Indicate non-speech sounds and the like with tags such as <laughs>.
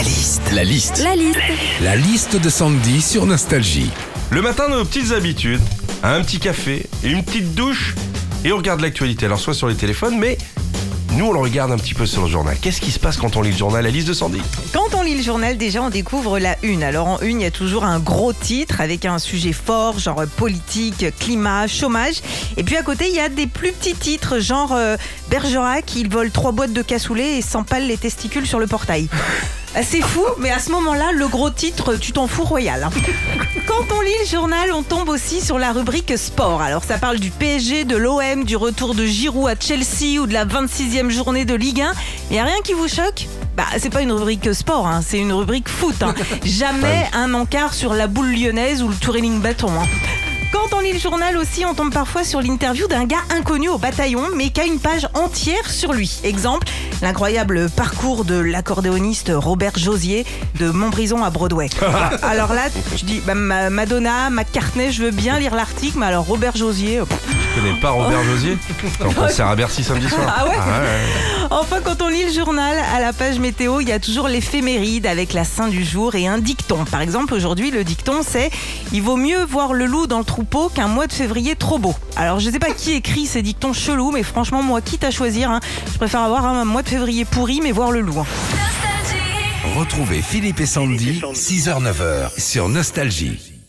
La liste. La liste. La liste. La liste de Sandy sur Nostalgie. Le matin, nos petites habitudes, un petit café et une petite douche, et on regarde l'actualité. Alors, soit sur les téléphones, mais nous, on le regarde un petit peu sur le journal. Qu'est-ce qui se passe quand on lit le journal La liste de Sandy? Quand on lit le journal, déjà, on découvre la une. Alors, en une, il y a toujours un gros titre avec un sujet fort, genre politique, climat, chômage. Et puis à côté, il y a des plus petits titres, genre euh, Bergerac, il vole trois boîtes de cassoulet et s'empale les testicules sur le portail. <laughs> C'est fou, mais à ce moment-là, le gros titre, tu t'en fous royal. hein. Quand on lit le journal, on tombe aussi sur la rubrique sport. Alors ça parle du PSG, de l'OM, du retour de Giroud à Chelsea ou de la 26e journée de Ligue 1. Il n'y a rien qui vous choque? Bah, c'est pas une rubrique sport, hein, c'est une rubrique foot. hein. <laughs> Jamais un encart sur la boule lyonnaise ou le touring bâton. Quand on lit le journal aussi, on tombe parfois sur l'interview d'un gars inconnu au bataillon, mais qui a une page entière sur lui. Exemple, l'incroyable parcours de l'accordéoniste Robert Josier de Montbrison à Broadway. <laughs> alors là, je dis, bah, ma- Madonna, McCartney, je veux bien lire l'article, mais alors Robert Josier, euh, pff, Je connais pas Robert Josier <laughs> Quand concert à Bercy samedi soir. Ah ouais ouais. Enfin, quand on lit le journal, à la page météo, il y a toujours l'éphéméride avec la saint du jour et un dicton. Par exemple, aujourd'hui, le dicton, c'est Il vaut mieux voir le loup dans le troupeau qu'un mois de février trop beau. Alors, je sais pas qui écrit ces dictons chelous, mais franchement, moi, quitte à choisir, hein, je préfère avoir un mois de février pourri, mais voir le loup. hein. Retrouvez Philippe et Sandy, 6h-9h sur Nostalgie.